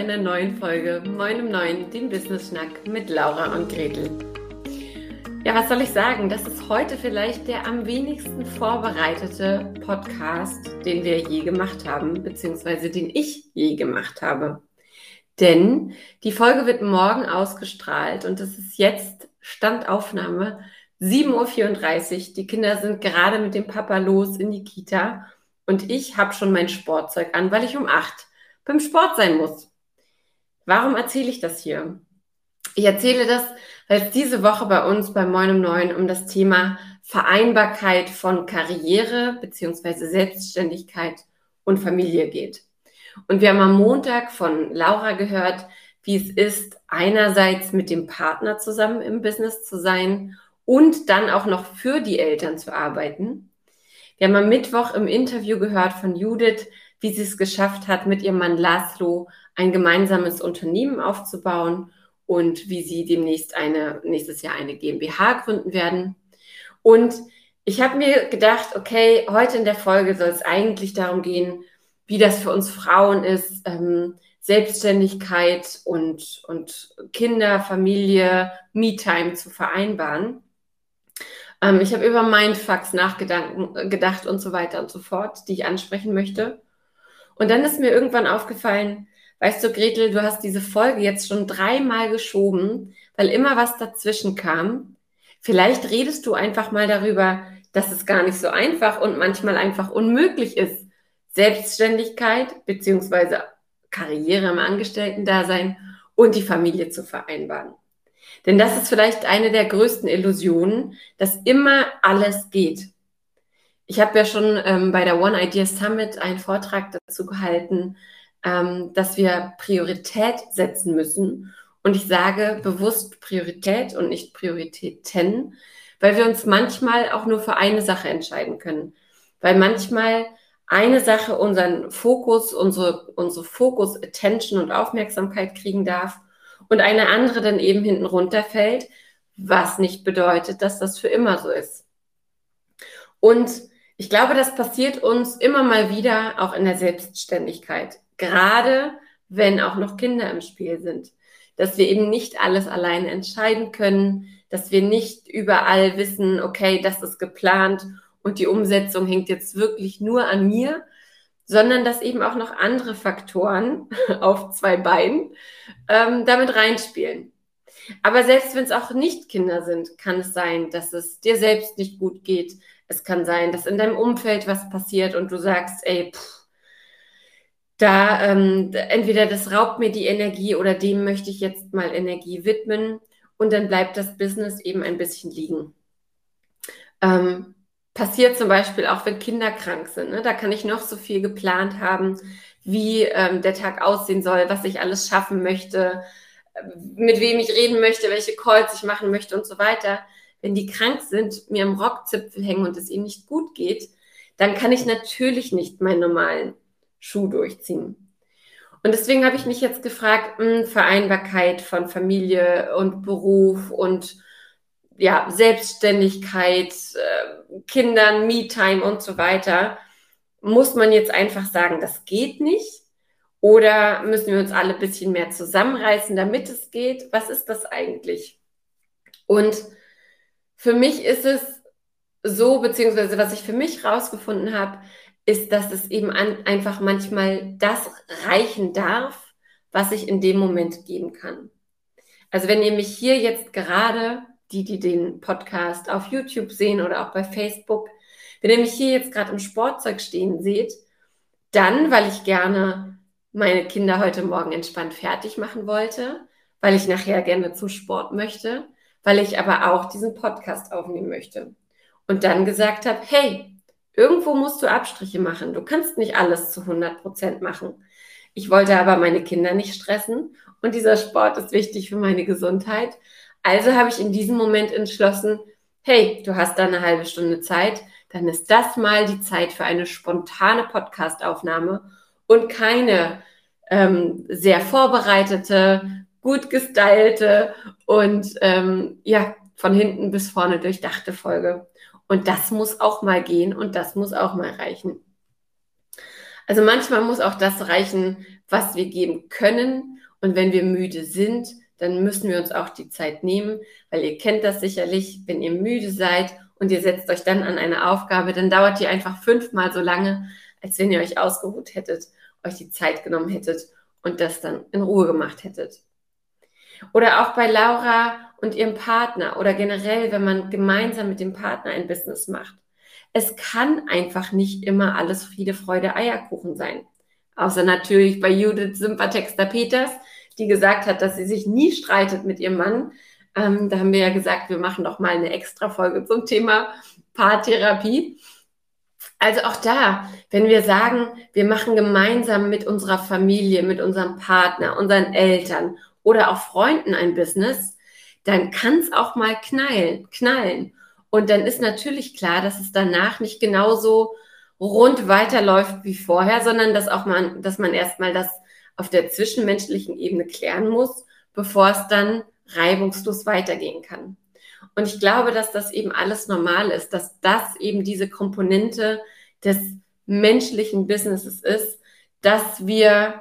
einer neuen Folge Moin um Neun, dem Business Schnack mit Laura und Gretel. Ja, was soll ich sagen? Das ist heute vielleicht der am wenigsten vorbereitete Podcast, den wir je gemacht haben, beziehungsweise den ich je gemacht habe. Denn die Folge wird morgen ausgestrahlt und es ist jetzt Standaufnahme 7.34 Uhr. Die Kinder sind gerade mit dem Papa los in die Kita und ich habe schon mein Sportzeug an, weil ich um 8 beim Sport sein muss. Warum erzähle ich das hier? Ich erzähle das, weil es diese Woche bei uns bei Moin um Neun um das Thema Vereinbarkeit von Karriere beziehungsweise Selbstständigkeit und Familie geht. Und wir haben am Montag von Laura gehört, wie es ist, einerseits mit dem Partner zusammen im Business zu sein und dann auch noch für die Eltern zu arbeiten. Wir haben am Mittwoch im Interview gehört von Judith, wie sie es geschafft hat, mit ihrem Mann Laszlo ein gemeinsames Unternehmen aufzubauen und wie sie demnächst eine, nächstes Jahr eine GmbH gründen werden. Und ich habe mir gedacht, okay, heute in der Folge soll es eigentlich darum gehen, wie das für uns Frauen ist, ähm, Selbstständigkeit und, und Kinder, Familie, Me-Time zu vereinbaren. Ähm, ich habe über Mindfucks nachgedacht und so weiter und so fort, die ich ansprechen möchte. Und dann ist mir irgendwann aufgefallen, weißt du, Gretel, du hast diese Folge jetzt schon dreimal geschoben, weil immer was dazwischen kam. Vielleicht redest du einfach mal darüber, dass es gar nicht so einfach und manchmal einfach unmöglich ist, Selbstständigkeit beziehungsweise Karriere im Angestellten-Dasein und die Familie zu vereinbaren. Denn das ist vielleicht eine der größten Illusionen, dass immer alles geht. Ich habe ja schon ähm, bei der One Idea Summit einen Vortrag dazu gehalten, ähm, dass wir Priorität setzen müssen. Und ich sage bewusst Priorität und nicht Prioritäten, weil wir uns manchmal auch nur für eine Sache entscheiden können. Weil manchmal eine Sache unseren Fokus, unsere, unsere Fokus, Attention und Aufmerksamkeit kriegen darf und eine andere dann eben hinten runterfällt, was nicht bedeutet, dass das für immer so ist. Und ich glaube, das passiert uns immer mal wieder auch in der Selbstständigkeit, gerade wenn auch noch Kinder im Spiel sind, dass wir eben nicht alles alleine entscheiden können, dass wir nicht überall wissen, okay, das ist geplant und die Umsetzung hängt jetzt wirklich nur an mir, sondern dass eben auch noch andere Faktoren auf zwei Beinen ähm, damit reinspielen. Aber selbst wenn es auch nicht Kinder sind, kann es sein, dass es dir selbst nicht gut geht, es kann sein, dass in deinem Umfeld was passiert und du sagst, ey, pff, da ähm, entweder das raubt mir die Energie oder dem möchte ich jetzt mal Energie widmen und dann bleibt das Business eben ein bisschen liegen. Ähm, passiert zum Beispiel auch, wenn Kinder krank sind. Ne? Da kann ich noch so viel geplant haben, wie ähm, der Tag aussehen soll, was ich alles schaffen möchte, mit wem ich reden möchte, welche Calls ich machen möchte und so weiter wenn die krank sind, mir im Rockzipfel hängen und es ihnen nicht gut geht, dann kann ich natürlich nicht meinen normalen Schuh durchziehen. Und deswegen habe ich mich jetzt gefragt, mh, hm, Vereinbarkeit von Familie und Beruf und ja, Selbstständigkeit, äh, Kindern, Me-Time und so weiter. Muss man jetzt einfach sagen, das geht nicht? Oder müssen wir uns alle ein bisschen mehr zusammenreißen, damit es geht? Was ist das eigentlich? Und für mich ist es so, beziehungsweise was ich für mich rausgefunden habe, ist, dass es eben an, einfach manchmal das reichen darf, was ich in dem Moment geben kann. Also wenn ihr mich hier jetzt gerade, die, die den Podcast auf YouTube sehen oder auch bei Facebook, wenn ihr mich hier jetzt gerade im Sportzeug stehen seht, dann, weil ich gerne meine Kinder heute Morgen entspannt fertig machen wollte, weil ich nachher gerne zum Sport möchte, weil ich aber auch diesen Podcast aufnehmen möchte. Und dann gesagt habe, hey, irgendwo musst du Abstriche machen. Du kannst nicht alles zu 100 Prozent machen. Ich wollte aber meine Kinder nicht stressen und dieser Sport ist wichtig für meine Gesundheit. Also habe ich in diesem Moment entschlossen, hey, du hast da eine halbe Stunde Zeit, dann ist das mal die Zeit für eine spontane Podcastaufnahme und keine ähm, sehr vorbereitete, gut gestylte und ähm, ja, von hinten bis vorne durchdachte Folge. Und das muss auch mal gehen und das muss auch mal reichen. Also manchmal muss auch das reichen, was wir geben können. Und wenn wir müde sind, dann müssen wir uns auch die Zeit nehmen, weil ihr kennt das sicherlich, wenn ihr müde seid und ihr setzt euch dann an eine Aufgabe, dann dauert die einfach fünfmal so lange, als wenn ihr euch ausgeruht hättet, euch die Zeit genommen hättet und das dann in Ruhe gemacht hättet. Oder auch bei Laura und ihrem Partner oder generell, wenn man gemeinsam mit dem Partner ein Business macht. Es kann einfach nicht immer alles Friede, Freude, Eierkuchen sein. Außer natürlich bei Judith Sympathexter Peters, die gesagt hat, dass sie sich nie streitet mit ihrem Mann. Ähm, da haben wir ja gesagt, wir machen doch mal eine extra Folge zum Thema Paartherapie. Also auch da, wenn wir sagen, wir machen gemeinsam mit unserer Familie, mit unserem Partner, unseren Eltern oder auch Freunden ein Business, dann kann es auch mal knallen, knallen. Und dann ist natürlich klar, dass es danach nicht genauso rund weiterläuft wie vorher, sondern dass auch man, dass man erstmal das auf der zwischenmenschlichen Ebene klären muss, bevor es dann reibungslos weitergehen kann. Und ich glaube, dass das eben alles normal ist, dass das eben diese Komponente des menschlichen Businesses ist, dass wir,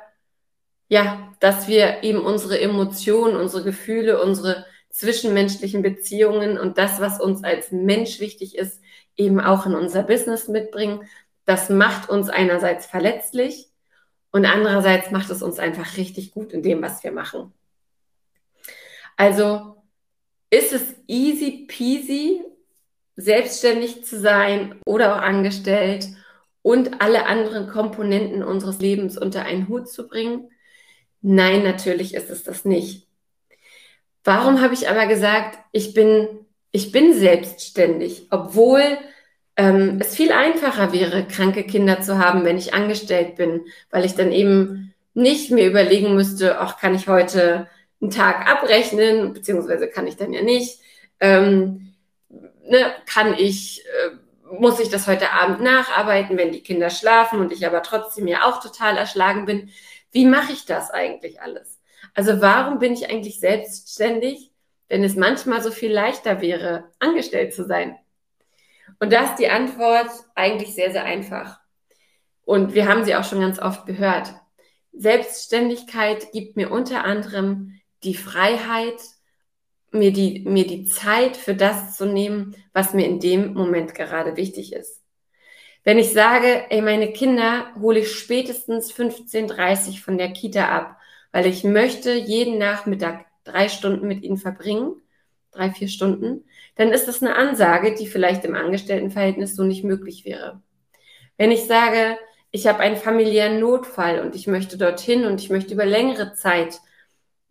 ja, dass wir eben unsere Emotionen, unsere Gefühle, unsere zwischenmenschlichen Beziehungen und das, was uns als Mensch wichtig ist, eben auch in unser Business mitbringen. Das macht uns einerseits verletzlich und andererseits macht es uns einfach richtig gut in dem, was wir machen. Also ist es easy peasy, selbstständig zu sein oder auch angestellt und alle anderen Komponenten unseres Lebens unter einen Hut zu bringen? Nein, natürlich ist es das nicht. Warum habe ich aber gesagt, ich bin, ich bin selbstständig, obwohl ähm, es viel einfacher wäre, kranke Kinder zu haben, wenn ich angestellt bin, weil ich dann eben nicht mir überlegen müsste, ach, kann ich heute einen Tag abrechnen, beziehungsweise kann ich dann ja nicht. Ähm, ne, kann ich, äh, muss ich das heute Abend nacharbeiten, wenn die Kinder schlafen und ich aber trotzdem ja auch total erschlagen bin? Wie mache ich das eigentlich alles? Also warum bin ich eigentlich selbstständig, wenn es manchmal so viel leichter wäre, angestellt zu sein? Und da ist die Antwort eigentlich sehr, sehr einfach. Und wir haben sie auch schon ganz oft gehört. Selbstständigkeit gibt mir unter anderem die Freiheit, mir die, mir die Zeit für das zu nehmen, was mir in dem Moment gerade wichtig ist. Wenn ich sage, ey, meine Kinder hole ich spätestens 15.30 von der Kita ab, weil ich möchte jeden Nachmittag drei Stunden mit ihnen verbringen, drei, vier Stunden, dann ist das eine Ansage, die vielleicht im Angestelltenverhältnis so nicht möglich wäre. Wenn ich sage, ich habe einen familiären Notfall und ich möchte dorthin und ich möchte über längere Zeit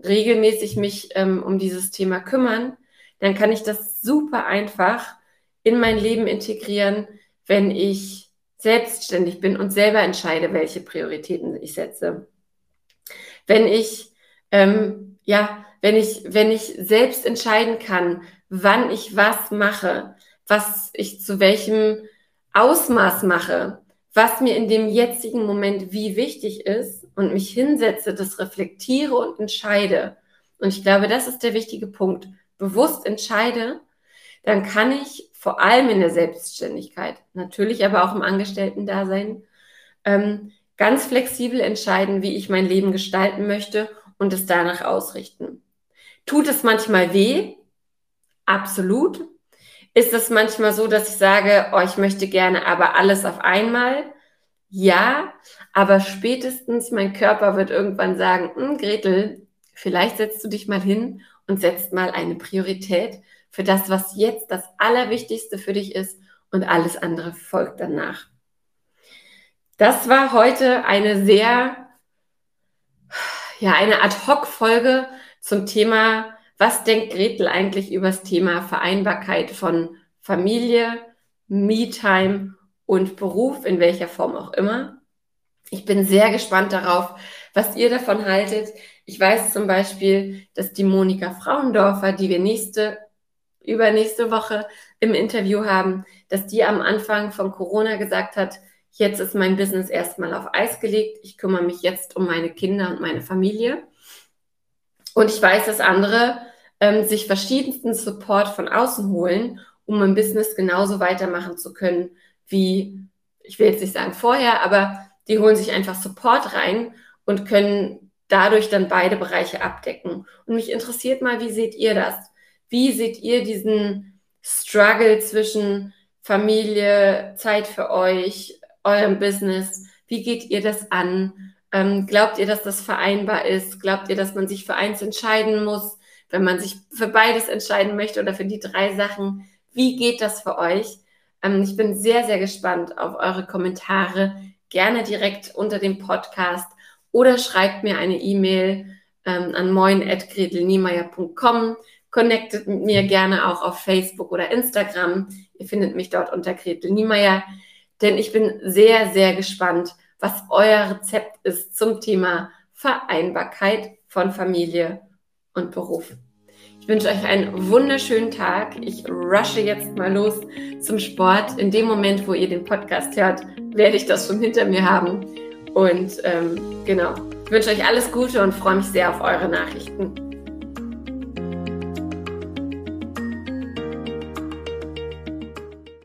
regelmäßig mich ähm, um dieses Thema kümmern, dann kann ich das super einfach in mein Leben integrieren, wenn ich selbstständig bin und selber entscheide, welche Prioritäten ich setze. Wenn ich, ähm, ja, wenn ich, wenn ich selbst entscheiden kann, wann ich was mache, was ich zu welchem Ausmaß mache, was mir in dem jetzigen Moment wie wichtig ist und mich hinsetze, das reflektiere und entscheide. Und ich glaube, das ist der wichtige Punkt. Bewusst entscheide, dann kann ich vor allem in der Selbstständigkeit, natürlich aber auch im Angestellten-Dasein, ähm, ganz flexibel entscheiden, wie ich mein Leben gestalten möchte und es danach ausrichten. Tut es manchmal weh? Absolut. Ist es manchmal so, dass ich sage, oh, ich möchte gerne aber alles auf einmal? Ja, aber spätestens mein Körper wird irgendwann sagen, hm, Gretel, vielleicht setzt du dich mal hin und setzt mal eine Priorität für das, was jetzt das Allerwichtigste für dich ist und alles andere folgt danach. Das war heute eine sehr, ja, eine Ad-Hoc-Folge zum Thema was denkt Gretel eigentlich über das Thema Vereinbarkeit von Familie, Me-Time und Beruf, in welcher Form auch immer? Ich bin sehr gespannt darauf, was ihr davon haltet. Ich weiß zum Beispiel, dass die Monika Frauendorfer, die wir nächste, übernächste Woche im Interview haben, dass die am Anfang von Corona gesagt hat, jetzt ist mein Business erstmal auf Eis gelegt. Ich kümmere mich jetzt um meine Kinder und meine Familie. Und ich weiß, dass andere ähm, sich verschiedensten Support von außen holen, um ein Business genauso weitermachen zu können wie, ich will jetzt nicht sagen vorher, aber die holen sich einfach Support rein und können dadurch dann beide Bereiche abdecken. Und mich interessiert mal, wie seht ihr das? Wie seht ihr diesen Struggle zwischen Familie, Zeit für euch, eurem Business? Wie geht ihr das an? Ähm, glaubt ihr, dass das vereinbar ist? Glaubt ihr, dass man sich für eins entscheiden muss, wenn man sich für beides entscheiden möchte oder für die drei Sachen? Wie geht das für euch? Ähm, ich bin sehr, sehr gespannt auf eure Kommentare. Gerne direkt unter dem Podcast oder schreibt mir eine E-Mail ähm, an moin.gretelniemeyer.com. Connectet mit mir gerne auch auf Facebook oder Instagram. Ihr findet mich dort unter Gretel Niemeyer, denn ich bin sehr, sehr gespannt, was euer Rezept ist zum Thema Vereinbarkeit von Familie und Beruf. Ich wünsche euch einen wunderschönen Tag. Ich rushe jetzt mal los zum Sport. In dem Moment, wo ihr den Podcast hört, werde ich das schon hinter mir haben. Und ähm, genau, ich wünsche euch alles Gute und freue mich sehr auf eure Nachrichten.